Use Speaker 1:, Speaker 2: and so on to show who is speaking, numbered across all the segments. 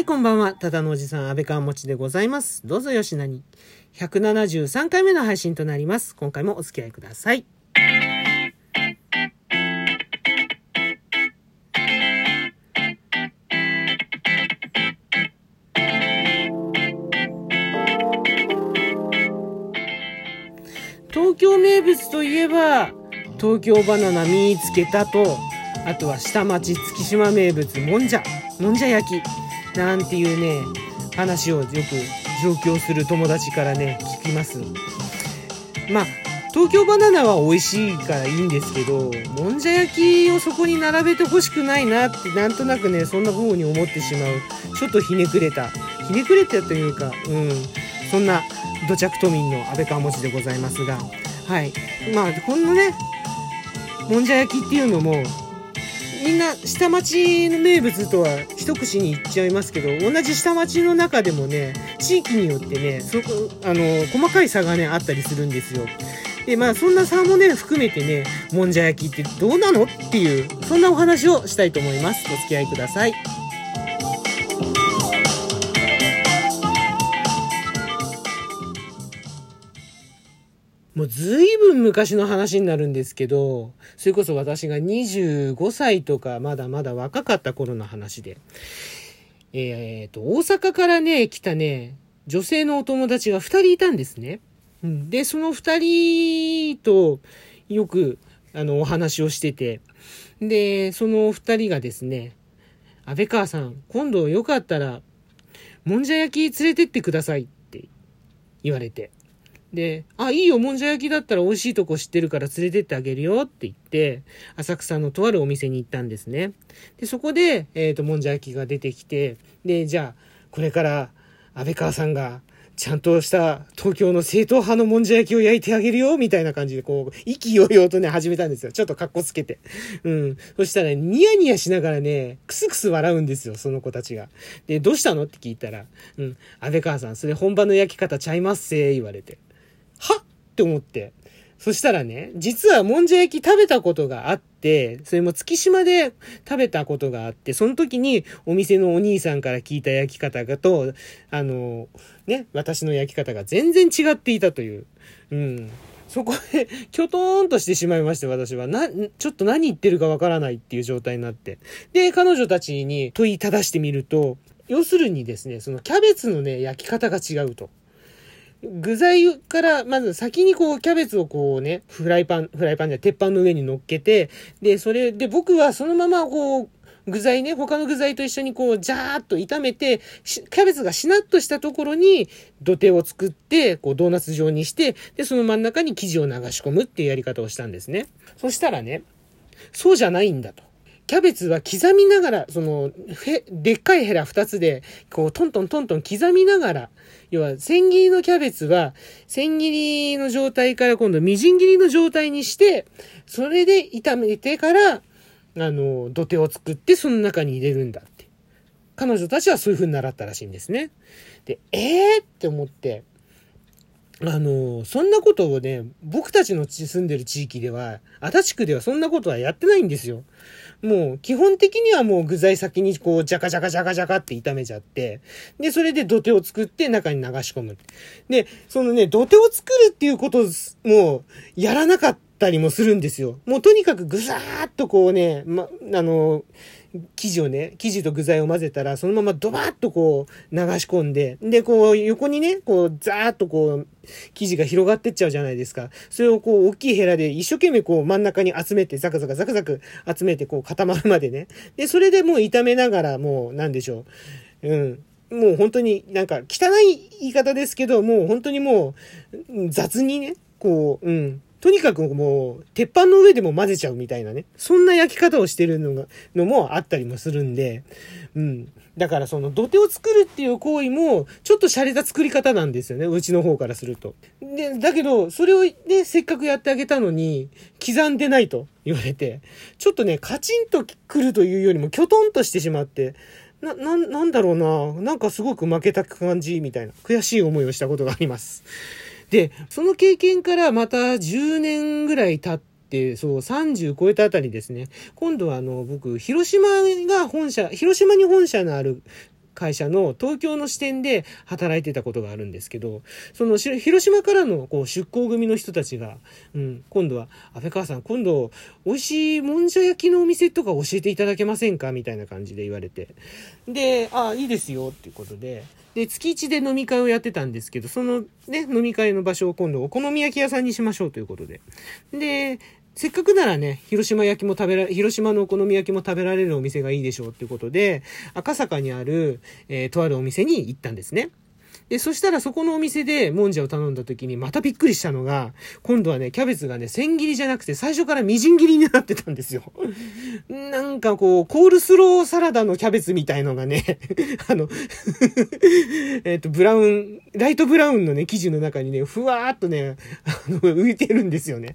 Speaker 1: はい、こんばんは。ただのおじさん、安倍川もちでございます。どうぞよしなに。173回目の配信となります。今回もお付き合いください。東京名物といえば、東京バナナ見つけたと、あとは下町月島名物もんじゃ、もんじゃ焼き、なんていうね、話をよく上京する友達からね、聞きます。まあ、東京バナナは美味しいからいいんですけど、もんじゃ焼きをそこに並べてほしくないなって、なんとなくね、そんな風に思ってしまう。ちょっとひねくれた。ひねくれたというか、うん、そんな土着都民の安倍川餅でございますが、はい。まあ、このね、もんじゃ焼きっていうのも、みんな下町の名物とは一口に言っちゃいますけど、同じ下町の中でもね、地域によってね、そこ、あの、細かい差がね、あったりするんですよ。で、まあ、そんな差もね、含めてね、もんじゃ焼きってどうなのっていう、そんなお話をしたいと思います。お付き合いください。もうずいぶん昔の話になるんですけど、それこそ私が25歳とかまだまだ若かった頃の話で、えっ、と、大阪からね、来たね、女性のお友達が2人いたんですね。で、その2人とよく、あの、お話をしてて、で、その2人がですね、安倍川さん、今度よかったら、もんじゃ焼き連れてってくださいって言われて。で、あ、いいよ、もんじゃ焼きだったら美味しいとこ知ってるから連れてってあげるよって言って、浅草のとあるお店に行ったんですね。で、そこで、えっ、と、もんじゃ焼きが出てきて、で、じゃあ、これから、安倍川さんが、ちゃんとした東京の正統派のもんじゃ焼きを焼いてあげるよ、みたいな感じで、こう、意気揚々とね、始めたんですよ。ちょっと格好つけて。うん。そしたら、ニヤニヤしながらね、クスクス笑うんですよ、その子たちが。で、どうしたの？って聞いたら、うん、安倍川さん、それ本場の焼き方ちゃいますせ、言われて。はっ？って思って。そしたらね、実はもんじゃ焼き食べたことがあって、それも月島で食べたことがあって、その時にお店のお兄さんから聞いた焼き方がと、あの、ね、私の焼き方が全然違っていたという。うん。そこで、きょとーんとしてしまいまして、私は。な、ちょっと何言ってるかわからないっていう状態になって。で、彼女たちに問いただしてみると、要するにですね、そのキャベツのね、焼き方が違うと。具材から、まず先にこう、キャベツをこうね、フライパン、フライパンじゃ鉄板の上に乗っけて、で、それで僕はそのままこう、具材ね、他の具材と一緒にこう、ジャーっと炒めて、キャベツがしなっとしたところに土手を作って、こう、ドーナツ状にして、で、その真ん中に生地を流し込むっていうやり方をしたんですね。そしたらね、そうじゃないんだと。キャベツは刻みながら、その、でっかいヘラ二つで、こう、トントントントン刻みながら、要は、千切りのキャベツは、千切りの状態から今度、みじん切りの状態にして、それで炒めてから、あの、土手を作って、その中に入れるんだって。彼女たちはそういう風に習ったらしいんですね。で、えーって思って、あの、そんなことをね、僕たちの住んでる地域では、足立区ではそんなことはやってないんですよ。もう、基本的にはもう具材先にこう、ジャカジャカジャカジャカって炒めちゃって、で、それで土手を作って中に流し込む。で、そのね、土手を作るっていうこともう、やらなかったりもするんですよ。もうとにかくぐさーっとこうね、ま、あの、生地をね、生地と具材を混ぜたら、そのままドバーッとこう流し込んで、で、こう横にね、こうザーッとこう生地が広がってっちゃうじゃないですか。それをこう大きいヘラで一生懸命こう真ん中に集めて、ザクザクザクザク集めてこう固まるまでね。で、それでもう炒めながらもうなんでしょう。うん。もう本当になんか汚い言い方ですけど、もう本当にもう雑にね、こう、うん。とにかくもう、鉄板の上でも混ぜちゃうみたいなね。そんな焼き方をしてるのが、のもあったりもするんで、うん。だからその土手を作るっていう行為も、ちょっと洒落た作り方なんですよね。うちの方からすると。で、だけど、それをね、せっかくやってあげたのに、刻んでないと言われて、ちょっとね、カチンとくるというよりも、きょとんとしてしまって、な、な、なんだろうな。なんかすごく負けた感じみたいな、悔しい思いをしたことがあります。で、その経験からまた10年ぐらい経って、そう、30超えたあたりですね。今度はあの、僕、広島が本社、広島に本社のある会社の東京の支店で働いてたことがあるんですけど、その広島からのこう出向組の人たちが、うん、今度は、安倍川さん、今度、美味しいもんじゃ焼きのお店とか教えていただけませんか？みたいな感じで言われて。で、あ、いいですよっていうことで、で、月1で飲み会をやってたんですけど、そのね、飲み会の場所を今度お好み焼き屋さんにしましょうということで。で、せっかくならね、広島焼きも食べら、広島のお好み焼きも食べられるお店がいいでしょうっていうことで、赤坂にある、えー、とあるお店に行ったんですね。で、そしたらそこのお店でもんじゃを頼んだ時にまたびっくりしたのが、今度はね、キャベツがね、千切りじゃなくて最初からみじん切りになってたんですよ。なんかこう、コールスローサラダのキャベツみたいのがね、あの えっと、ブラウン、ライトブラウンのね、生地の中にね、ふわーっとね、あの、浮いてるんですよね。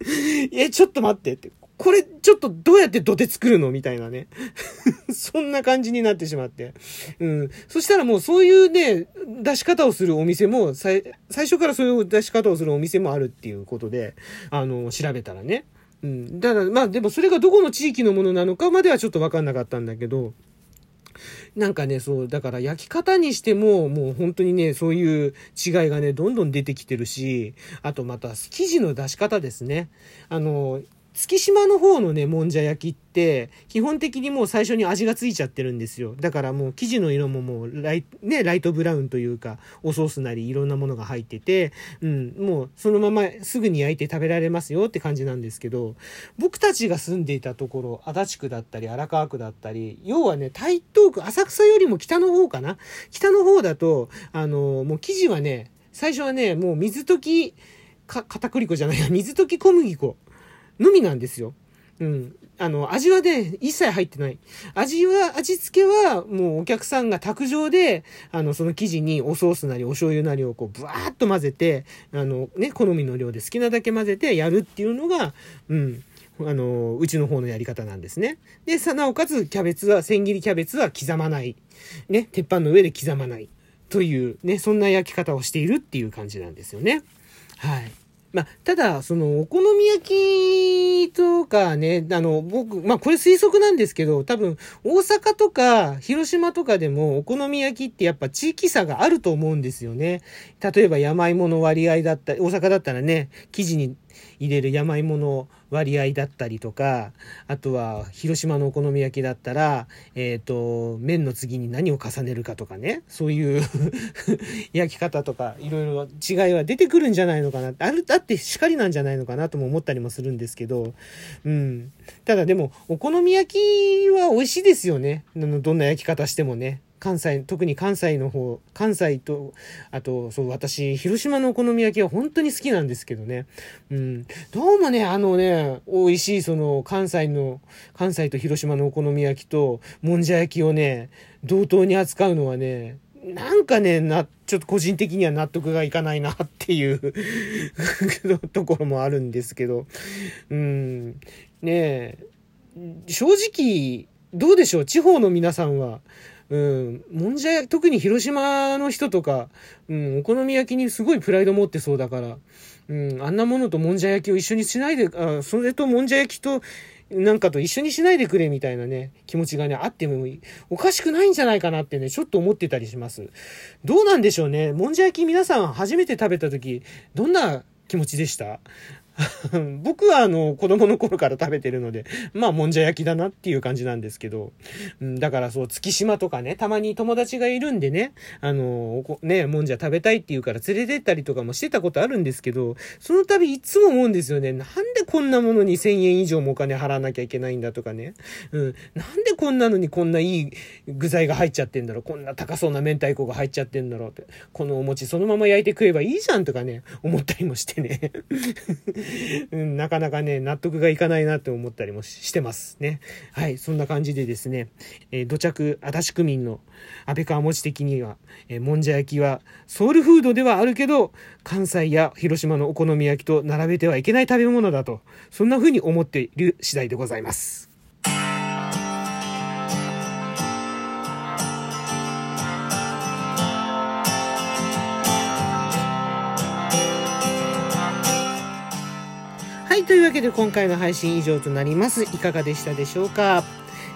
Speaker 1: え、ちょっと待ってって。これちょっとどうやって土手作るのみたいなね。そんな感じになってしまって。うん。そしたらもうそういうね、出し方をするお店も、最初からそういう出し方をするお店もあるっていうことで、あの、調べたらね。うん。ただ、まあでもそれがどこの地域のものなのかまではちょっとわかんなかったんだけど、なんかね、そう、だから焼き方にしても、もう本当にね、そういう違いがね、どんどん出てきてるし、あとまた生地の出し方ですね。あの、月島の方のね、もんじゃ焼きって、基本的にもう最初に味がついちゃってるんですよ。だからもう生地の色ももうライ,、ね、ライトブラウンというか、おソースなりいろんなものが入ってて、うん、もうそのまますぐに焼いて食べられますよって感じなんですけど、僕たちが住んでいたところ、足立区だったり荒川区だったり、要はね、台東区、浅草よりも北の方かな？北の方だと、あの、もう生地はね、最初はね、もう水溶き、か、片栗粉じゃないや、水溶き小麦粉。のみなんですよ。うん。あの、味はね、一切入ってない。味は、味付けは、もうお客さんが卓上で、あの、その生地におソースなりお醤油なりをこう、ブワーッと混ぜて、あの、ね、好みの量で好きなだけ混ぜてやるっていうのが、うん。あの、うちの方のやり方なんですね。で、さ、なおかつ、キャベツは、千切りキャベツは刻まない。ね、鉄板の上で刻まない。という、ね、そんな焼き方をしているっていう感じなんですよね。はい。まあ、ただ、その、お好み焼きとかね、あの、僕、まあ、これ推測なんですけど、多分、大阪とか、広島とかでも、お好み焼きってやっぱ地域差があると思うんですよね。例えば、山芋の割合だった、大阪だったらね、生地に入れる山芋の割合だったりとか、あとは広島のお好み焼きだったら、えっ、ー、と、麺の次に何を重ねるかとかね、そういう 焼き方とか、いろいろ違いは出てくるんじゃないのかな。ある、だってしかりなんじゃないのかなとも思ったりもするんですけど、うん。ただでも、お好み焼きは美味しいですよね。どんな焼き方してもね。関西、特に関西の方、関西と、あと、そう、私、広島のお好み焼きは本当に好きなんですけどね。うん。どうもね、あのね、美味しい、その、関西の、関西と広島のお好み焼きと、もんじゃ焼きをね、同等に扱うのはね、なんかね、な、ちょっと個人的には納得がいかないなっていう ところもあるんですけど、うん、ねえ、正直、どうでしょう？地方の皆さんは、うん、もんじゃ、特に広島の人とか、うん、お好み焼きにすごいプライド持ってそうだから、うん、あんなものともんじゃ焼きを一緒にしないで、あそれともんじゃ焼きと、なんかと一緒にしないでくれみたいなね、気持ちがね、あってもおかしくないんじゃないかなってね、ちょっと思ってたりします。どうなんでしょうね。もんじゃ焼き皆さん初めて食べた時、どんな気持ちでした？僕はあの、子供の頃から食べてるので、まあ、もんじゃ焼きだなっていう感じなんですけど、うん、だからそう、月島とかね、たまに友達がいるんでね、あの、ね、もんじゃ食べたいって言うから連れてったりとかもしてたことあるんですけど、その度いつも思うんですよね。なんでこんなものに1000円以上もお金払わなきゃいけないんだとかね。うん、なんでこんなのにこんないい具材が入っちゃってんだろう。こんな高そうな明太子が入っちゃってんだろうって。このお餅そのまま焼いて食えばいいじゃんとかね、思ったりもしてね。うん、なかなかね、納得がいかないなって思ったりもしてますね。はい、そんな感じでですね、えー、土着足立区民の安倍川餅的には、えー、もんじゃ焼きはソウルフードではあるけど、関西や広島のお好み焼きと並べてはいけない食べ物だと、そんな風に思っている次第でございます。というわけで今回の配信以上となります。いかがでしたでしょうか？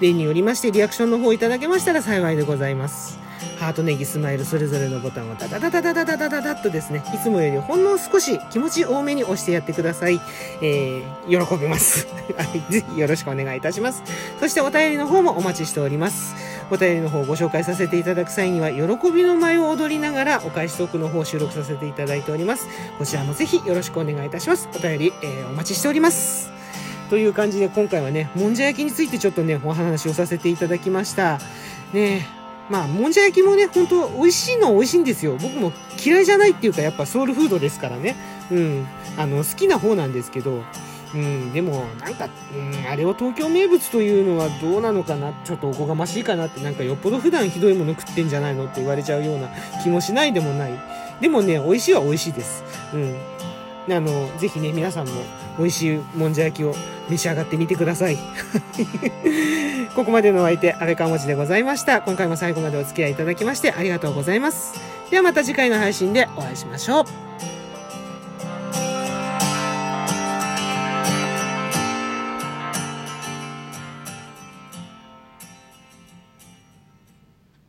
Speaker 1: 例によりましてリアクションの方いただけましたら幸いでございます。ハートネギスマイルそれぞれのボタンをダダダダダダダダダダッとですね、いつもよりほんの少し気持ち多めに押してやってください。えー、喜びます。ぜひよろしくお願いいたします。そしてお便りの方もお待ちしております。お便りの方をご紹介させていただく際には、喜びの舞を踊りながらお返しトークの方を収録させていただいております。こちらもぜひよろしくお願いいたします。お便り、えー、お待ちしております。という感じで今回はね、もんじゃ焼きについてちょっとね、お話をさせていただきました。ねまあ、もんじゃ焼きもね、ほんと美味しいのは美味しいんですよ。僕も嫌いじゃないっていうか、やっぱソウルフードですからね。うん。あの、好きな方なんですけど、うん、でも、なんか、うん、あれを東京名物というのはどうなのかな、ちょっとおこがましいかなって、なんかよっぽど普段ひどいもの食ってんじゃないのって言われちゃうような気もしないでもない。でもね、美味しいは美味しいです。うん。あの、ぜひね、皆さんも美味しいもんじゃ焼きを召し上がってみてください。ここまでのお相手、安倍川文字でございました。今回も最後までお付き合いいただきましてありがとうございます。ではまた次回の配信でお会いしましょう。